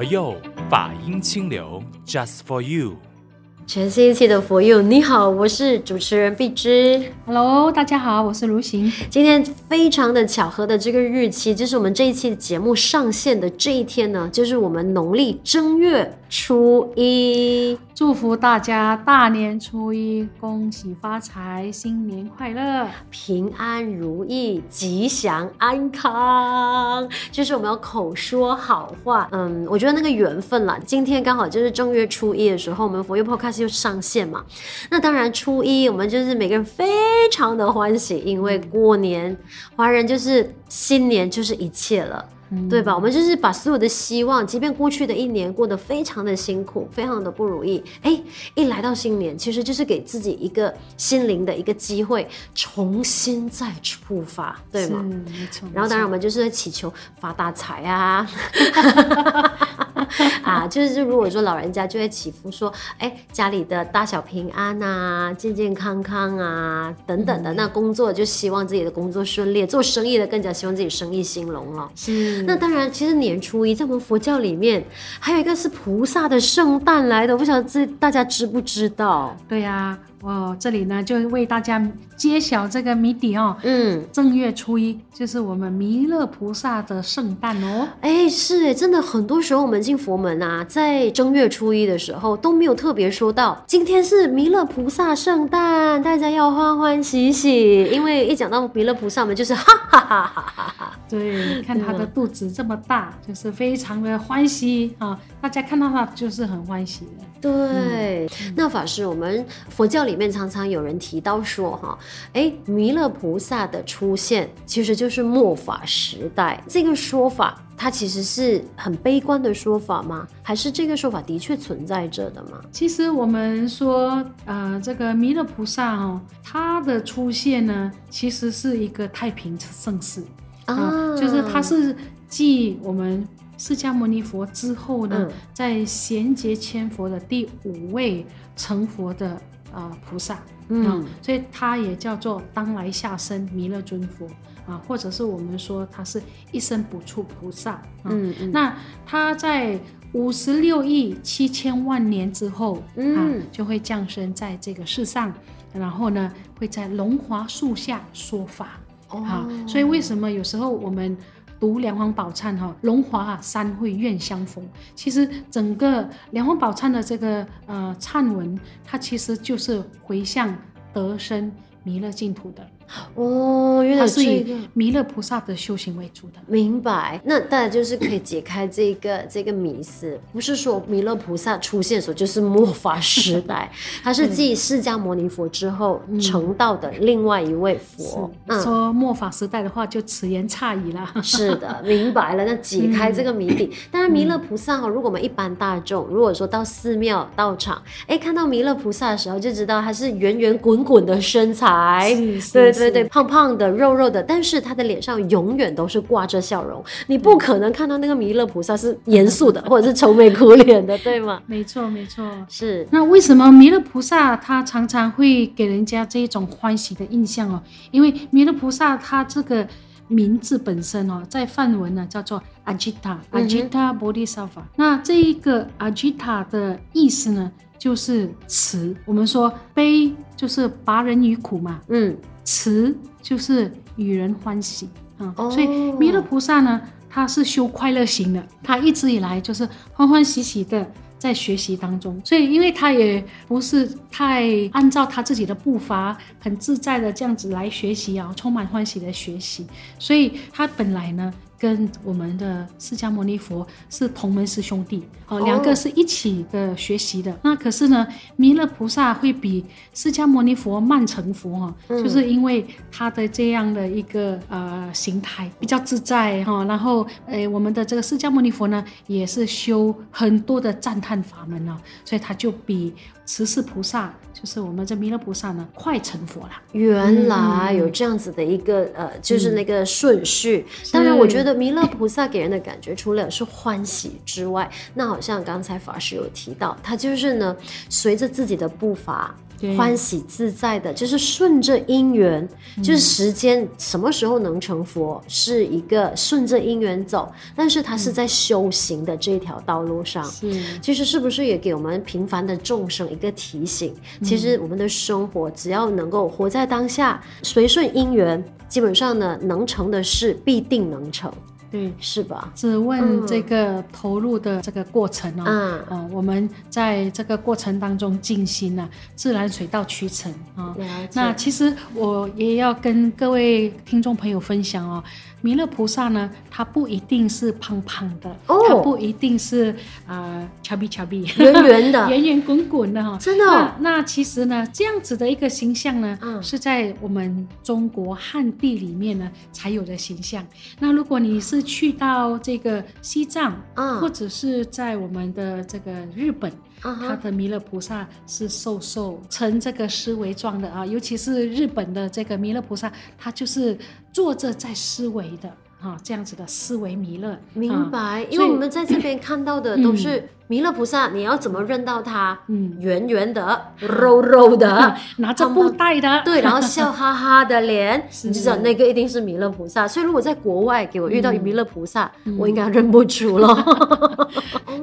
佛佑法音清流，Just for you。全新一期的佛佑，你好，我是主持人碧芝。Hello，大家好，我是如行。今天非常的巧合的这个日期，就是我们这一期节目上线的这一天呢，就是我们农历正月初一。祝福大家大年初一，恭喜发财，新年快乐，平安如意，吉祥安康。就是我们要口说好话。嗯，我觉得那个缘分啦，今天刚好就是正月初一的时候，我们佛佑 Podcast 就上线嘛。那当然，初一我们就是每个人非常的欢喜，因为过年，华人就是新年就是一切了。对吧？我们就是把所有的希望，即便过去的一年过得非常的辛苦，非常的不如意，哎，一来到新年，其实就是给自己一个心灵的一个机会，重新再出发，对吗？没错。然后当然我们就是在祈求发大财啊。啊，就是如果说老人家就会祈福说，哎，家里的大小平安啊，健健康康啊，等等的。嗯、那工作就希望自己的工作顺利，做生意的更加希望自己生意兴隆了。是。那当然，其实年初一在我们佛教里面，还有一个是菩萨的圣诞来的，我不晓得这大家知不知道？对呀、啊。哦，这里呢就为大家揭晓这个谜底哦。嗯，正月初一就是我们弥勒菩萨的圣诞哦。哎，是哎，真的，很多时候我们进佛门啊，在正月初一的时候都没有特别说到今天是弥勒菩萨圣诞，大家要欢欢喜喜，因为一讲到弥勒菩萨，我们就是哈哈哈哈哈哈。对，看他的肚子这么大，就是非常的欢喜啊，大家看到他就是很欢喜的。对，嗯、那法师，我们佛教里面常常有人提到说，哈，哎，弥勒菩萨的出现其实就是末法时代。这个说法，它其实是很悲观的说法吗？还是这个说法的确存在着的吗？其实我们说，呃，这个弥勒菩萨哦，他的出现呢，其实是一个太平盛世啊、呃，就是他是继我们。释迦牟尼佛之后呢，嗯、在贤劫千佛的第五位成佛的啊、呃、菩萨，嗯、啊，所以他也叫做当来下生弥勒尊佛啊，或者是我们说他是一生不处菩萨，啊、嗯，嗯，那他在五十六亿七千万年之后，嗯、啊，就会降生在这个世上，然后呢，会在龙华树下说法，哦、啊，所以为什么有时候我们读梁皇宝忏哈，荣华啊，三会愿相逢。其实整个梁皇宝忏的这个呃忏文，它其实就是回向得生弥勒净土的。哦，原来是以弥勒菩萨的修行为主的。明白，那大家就是可以解开这个这个迷思，不是说弥勒菩萨出现的时候就是末法时代，他是继释迦牟尼佛之后成道的另外一位佛。嗯、说末法时代的话，就此言差矣了。是的，明白了。那解开这个谜底，当然弥勒菩萨哈，如果我们一般大众如果说到寺庙道场，哎，看到弥勒菩萨的时候，就知道他是圆圆滚滚的身材，对。对对对，胖胖的、肉肉的，但是他的脸上永远都是挂着笑容。你不可能看到那个弥勒菩萨是严肃的，或者是愁眉苦脸的，对吗？没错，没错，是。那为什么弥勒菩萨他常常会给人家这种欢喜的印象哦？因为弥勒菩萨他这个名字本身哦，在梵文呢叫做阿吉塔，阿吉塔波利萨法。那这一个阿吉塔的意思呢，就是慈。我们说悲就是拔人于苦嘛，嗯。慈就是与人欢喜啊，嗯 oh. 所以弥勒菩萨呢，他是修快乐行的，他一直以来就是欢欢喜喜的在学习当中，所以因为他也不是太按照他自己的步伐，很自在的这样子来学习啊，充满欢喜的学习，所以他本来呢。跟我们的释迦牟尼佛是同门师兄弟，哦，两个是一起的学习的。那可是呢，弥勒菩萨会比释迦牟尼佛慢成佛哈，就是因为他的这样的一个呃形态比较自在哈。然后，诶，我们的这个释迦牟尼佛呢，也是修很多的赞叹法门啊，所以他就比。慈氏菩萨就是我们这弥勒菩萨呢，快成佛了。原来有这样子的一个、嗯、呃，就是那个顺序。嗯、当然，我觉得弥勒菩萨给人的感觉，除了是欢喜之外，那好像刚才法师有提到，他就是呢，随着自己的步伐。对欢喜自在的，就是顺着因缘，嗯、就是时间什么时候能成佛，是一个顺着因缘走，但是他是在修行的这条道路上。是，其实是不是也给我们平凡的众生一个提醒？嗯、其实我们的生活只要能够活在当下，随顺因缘，基本上呢，能成的事必定能成。对，是吧？只问这个投入的这个过程哦，嗯、呃，我们在这个过程当中静心呢、啊，自然水到渠成啊。哦、那其实我也要跟各位听众朋友分享哦。弥勒菩萨呢，他不一定是胖胖的，他、哦、不一定是啊，巧比巧比，圆圆的，圆圆滚滚的哈，真的、哦那。那其实呢，这样子的一个形象呢，嗯、是在我们中国汉地里面呢才有的形象。那如果你是去到这个西藏，嗯、或者是在我们的这个日本。他的弥勒菩萨是瘦瘦呈这个思维状的啊，尤其是日本的这个弥勒菩萨，他就是坐着在思维的啊，这样子的思维弥勒。明白，啊、因为我们在这边 看到的都是。弥勒菩萨，你要怎么认到他？嗯，圆圆的，肉肉的，拿着布袋的，对，然后笑 哈哈的脸，你就知道那个一定是弥勒菩萨。所以如果在国外给我遇到弥勒菩萨，我应该认不出了。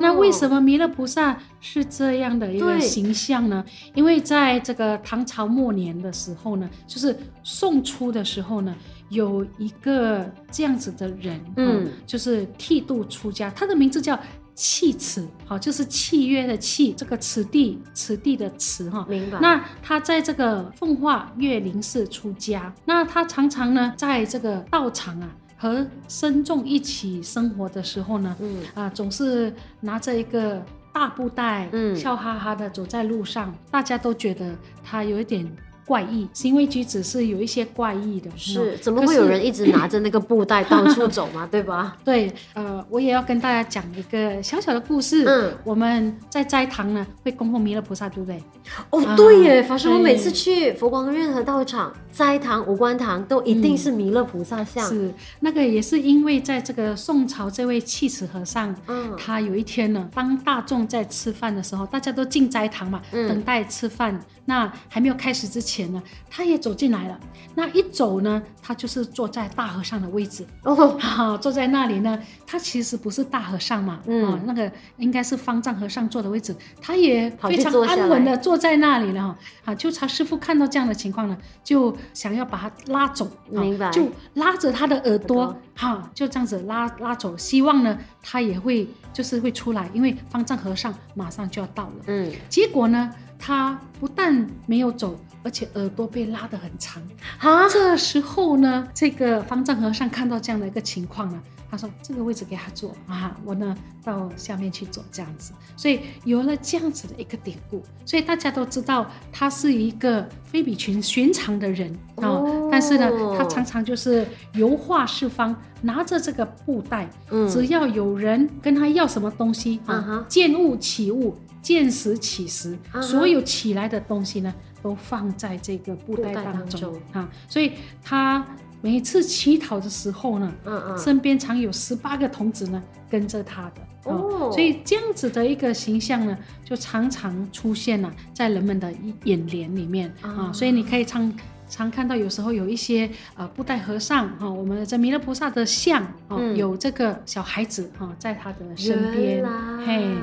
那为什么弥勒菩萨是这样的一个形象呢？因为在这个唐朝末年的时候呢，就是宋初的时候呢，有一个这样子的人，嗯，就是剃度出家，他的名字叫。契此，好，就是契约的契，这个此地，此地的此，哈，明白。那他在这个奉化岳林寺出家，那他常常呢，在这个道场啊，和僧众一起生活的时候呢，嗯啊，总是拿着一个大布袋，嗯，笑哈哈的走在路上，大家都觉得他有一点。怪异行为举止是有一些怪异的，是怎么会有人一直拿着那个布袋到处走嘛？对吧？对，呃，我也要跟大家讲一个小小的故事。嗯，我们在斋堂呢会供奉弥勒菩萨，对不对？哦，对耶，法师，我每次去佛光任何道场、斋堂、五官堂，都一定是弥勒菩萨像。是那个也是因为在这个宋朝这位契此和尚，嗯，他有一天呢，当大众在吃饭的时候，大家都进斋堂嘛，等待吃饭。那还没有开始之前呢，他也走进来了。那一走呢，他就是坐在大和尚的位置哦，啊，坐在那里呢。他其实不是大和尚嘛，嗯，啊，那个应该是方丈和尚坐的位置，他也非常安稳的坐在那里了哈。啊，就他师傅看到这样的情况呢，就想要把他拉走，明白？就拉着他的耳朵，哈，就这样子拉拉走，希望呢他也会就是会出来，因为方丈和尚马上就要到了。嗯，结果呢？他不但没有走，而且耳朵被拉得很长。啊，这时候呢，这个方丈和尚看到这样的一个情况呢，他说：“这个位置给他坐啊，我呢到下面去坐这样子。”所以有了这样子的一个典故，所以大家都知道他是一个非比寻寻常的人啊。哦，但是呢，他常常就是游化四方，拿着这个布袋，嗯，只要有人跟他要什么东西啊，见物起物。见时起时，所有起来的东西呢，都放在这个布袋当中啊。所以他每一次乞讨的时候呢，嗯嗯，身边常有十八个童子呢跟着他的哦。所以这样子的一个形象呢，就常常出现了在人们的眼帘里面啊。所以你可以常常看到，有时候有一些呃布袋和尚哈，我们这弥勒菩萨的像啊，有这个小孩子哈在他的身边，嘿，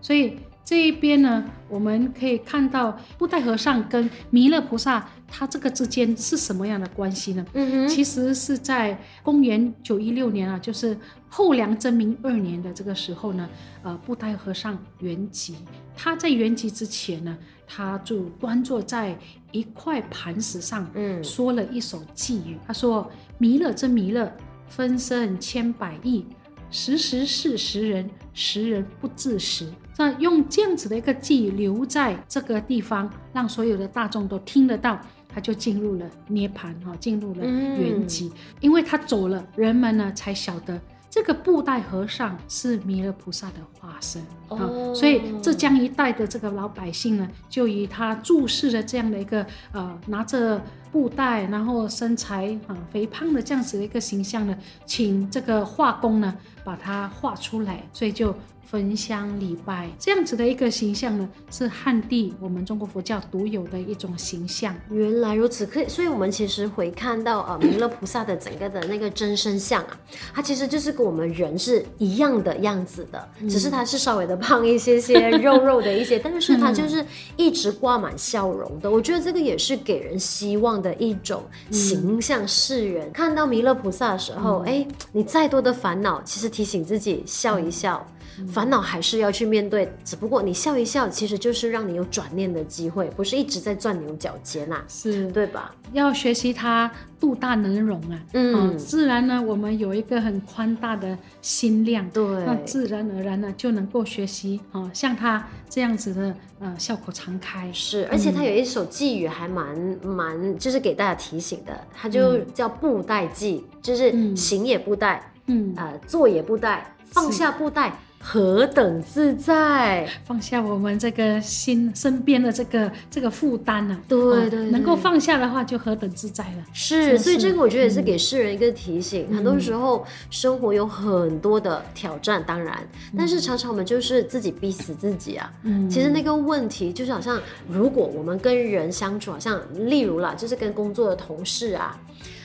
所以。这一边呢，我们可以看到布袋和尚跟弥勒菩萨，他这个之间是什么样的关系呢？嗯哼，其实是在公元九一六年啊，就是后梁真明二年的这个时候呢，呃，布袋和尚圆寂。他在圆寂之前呢，他就端坐在一块磐石上，嗯，说了一首寄语。他说：“弥勒真弥勒，分身千百亿，时时是时人，时人不自时。”那用这样子的一个偈留在这个地方，让所有的大众都听得到，他就进入了涅槃哈，进入了圆寂。嗯、因为他走了，人们呢才晓得这个布袋和尚是弥勒菩萨的化身啊。哦、所以浙江一带的这个老百姓呢，就以他注视的这样的一个呃拿着布袋，然后身材啊肥胖的这样子的一个形象呢，请这个画工呢把它画出来，所以就。焚香礼拜这样子的一个形象呢，是汉地我们中国佛教独有的一种形象。原来如此，可以，所以我们其实回看到呃弥勒菩萨的整个的那个真身像啊，它其实就是跟我们人是一样的样子的，嗯、只是它是稍微的胖一些些，肉肉的一些，但是它就是一直挂满笑容的。我觉得这个也是给人希望的一种形象。世人、嗯、看到弥勒菩萨的时候，哎、嗯，你再多的烦恼，其实提醒自己笑一笑。嗯。烦恼还是要去面对，只不过你笑一笑，其实就是让你有转念的机会，不是一直在钻牛角尖呐、啊，是。对吧？要学习他度大能容啊，嗯、哦，自然呢，我们有一个很宽大的心量，对，那自然而然呢就能够学习哦，像他这样子的呃笑口常开，是，而且他有一首寄语还蛮蛮，就是给大家提醒的，他就叫布袋偈，就是行也不带，嗯，呃，坐也不带，放下布袋。何等自在！放下我们这个心身边的这个这个负担呢？对对，对、哦，能够放下的话，就何等自在了。是，所以这个我觉得也是给世人一个提醒。嗯、很多时候生活有很多的挑战，当然，嗯、但是常常我们就是自己逼死自己啊。嗯，其实那个问题就是好像，如果我们跟人相处，好像例如啦，就是跟工作的同事啊。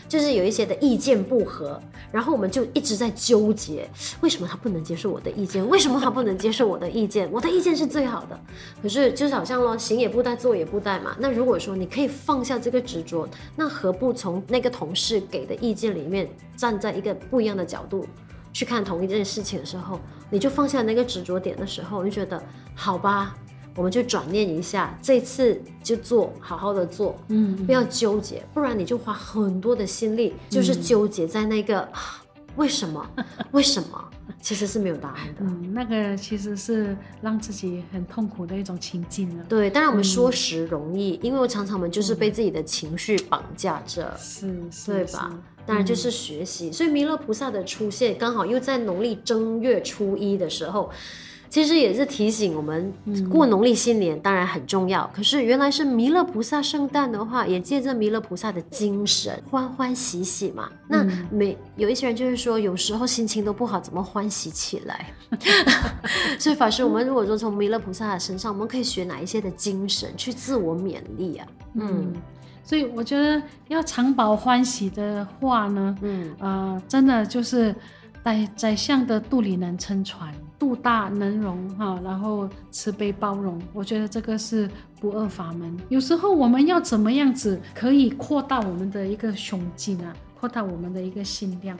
就是有一些的意见不合，然后我们就一直在纠结，为什么他不能接受我的意见？为什么他不能接受我的意见？我的意见是最好的，可是就是好像咯，行也布袋，坐也布袋嘛。那如果说你可以放下这个执着，那何不从那个同事给的意见里面，站在一个不一样的角度去看同一件事情的时候，你就放下那个执着点的时候，你觉得好吧？我们就转念一下，这次就做，好好的做，嗯，不要纠结，不然你就花很多的心力，就是纠结在那个、嗯、为什么，为什么，其实是没有答案的。嗯，那个其实是让自己很痛苦的一种情境了。对，当然我们说时容易，嗯、因为我常常我们就是被自己的情绪绑架着，是、嗯，对吧？当然就是学习，嗯、所以弥勒菩萨的出现刚好又在农历正月初一的时候。其实也是提醒我们过农历新年当然很重要，嗯、可是原来是弥勒菩萨圣诞的话，也借着弥勒菩萨的精神欢欢喜喜嘛。那每有一些人就是说，有时候心情都不好，怎么欢喜起来？所以法师，我们如果说从弥勒菩萨的身上，我们可以学哪一些的精神去自我勉励啊？嗯，所以我觉得要常保欢喜的话呢，嗯呃，真的就是宰宰相的肚里能撑船。肚大能容哈，然后慈悲包容，我觉得这个是不二法门。有时候我们要怎么样子可以扩大我们的一个胸襟啊，扩大我们的一个心量，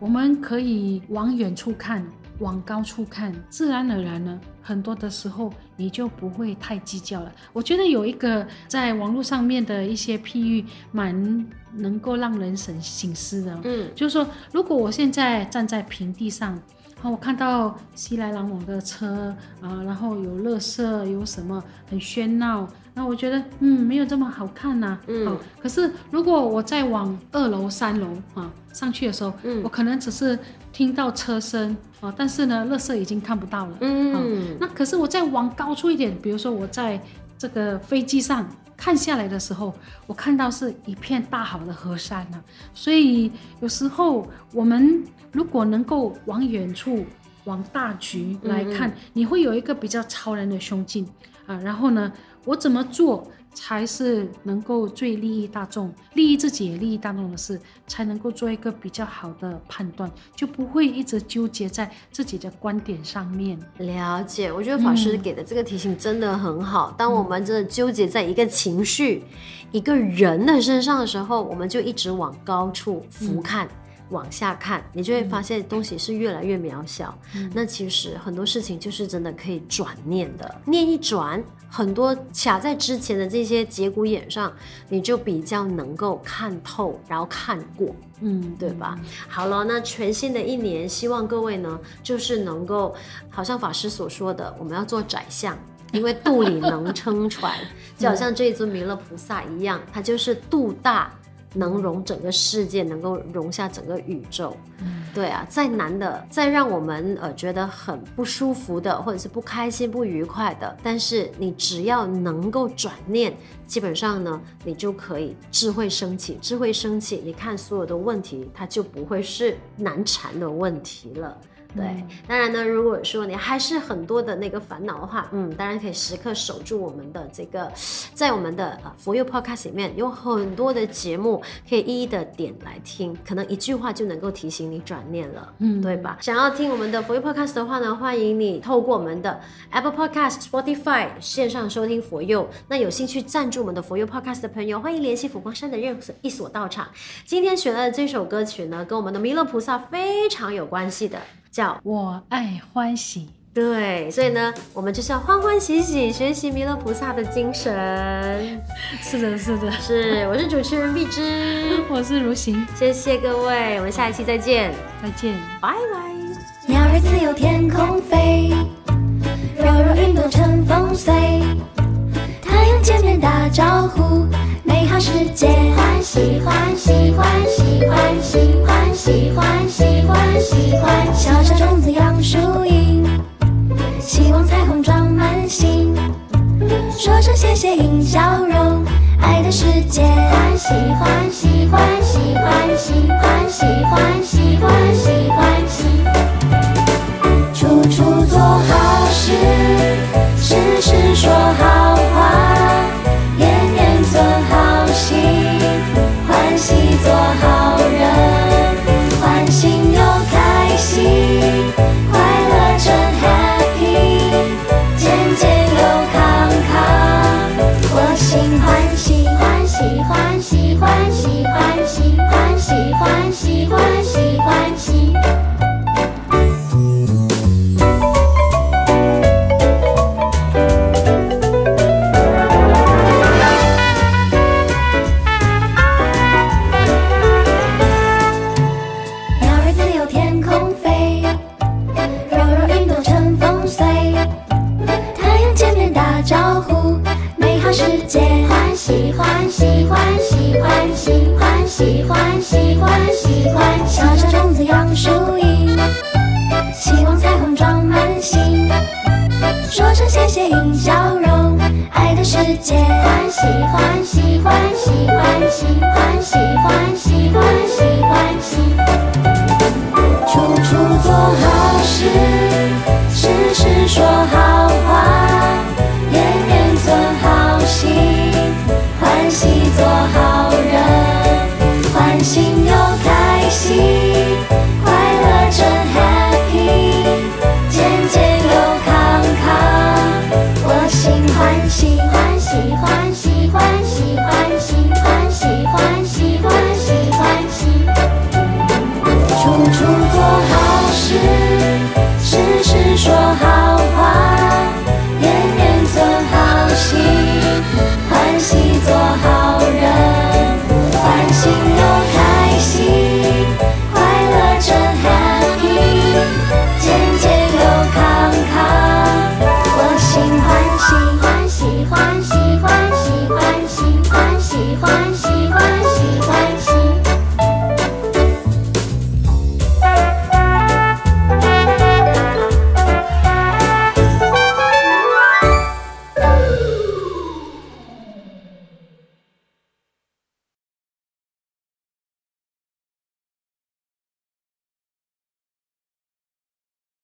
我们可以往远处看，往高处看，自然而然呢，很多的时候你就不会太计较了。我觉得有一个在网络上面的一些譬喻，蛮能够让人省省思的，嗯，就是说，如果我现在站在平地上。好，我看到熙来攘往的车啊，然后有乐色，有什么很喧闹，那我觉得嗯没有这么好看呐、啊。嗯。好，可是如果我再往二楼、三楼啊上去的时候，嗯，我可能只是听到车声啊，但是呢，乐色已经看不到了。嗯。那可是我再往高处一点，比如说我在这个飞机上看下来的时候，我看到是一片大好的河山呢、啊。所以有时候我们。如果能够往远处、往大局来看，嗯嗯，你会有一个比较超然的胸襟啊。然后呢，我怎么做才是能够最利益大众、利益自己也利益大众的事，才能够做一个比较好的判断，就不会一直纠结在自己的观点上面。了解，我觉得法师给的这个提醒真的很好。嗯、当我们真的纠结在一个情绪、一个人的身上的时候，我们就一直往高处俯瞰。嗯往下看，你就会发现东西是越来越渺小。嗯、那其实很多事情就是真的可以转念的，念一转，很多卡在之前的这些节骨眼上，你就比较能够看透，然后看过，嗯，对吧？嗯、好了，那全新的一年，希望各位呢，就是能够，好像法师所说的，我们要做宰相，因为肚里能撑船，就好像这一尊弥勒菩萨一样，他就是肚大。能容整个世界，能够容下整个宇宙，嗯、对啊，再难的，再让我们呃觉得很不舒服的，或者是不开心、不愉快的，但是你只要能够转念，基本上呢，你就可以智慧升起，智慧升起，你看所有的问题，它就不会是难缠的问题了。对，当然呢，如果说你还是很多的那个烦恼的话，嗯，当然可以时刻守住我们的这个，在我们的呃 For You Podcast 里面有很多的节目可以一一的点来听，可能一句话就能够提醒你转念了，嗯，对吧？想要听我们的 For You Podcast 的话呢，欢迎你透过我们的 Apple Podcast、Spotify 线上收听 For You。那有兴趣赞助我们的 For You Podcast 的朋友，欢迎联系佛光山的任何一所道场。今天选的这首歌曲呢，跟我们的弥勒菩萨非常有关系的。叫我爱欢喜，对，所以呢，我们就是要欢欢喜喜学习弥勒菩萨的精神。是的，是的，是。我是主持人碧枝，我是如行，谢谢各位，我们下一期再见，再见，拜拜。鸟儿自由天空飞，柔柔云朵乘风随，太阳见面打招呼，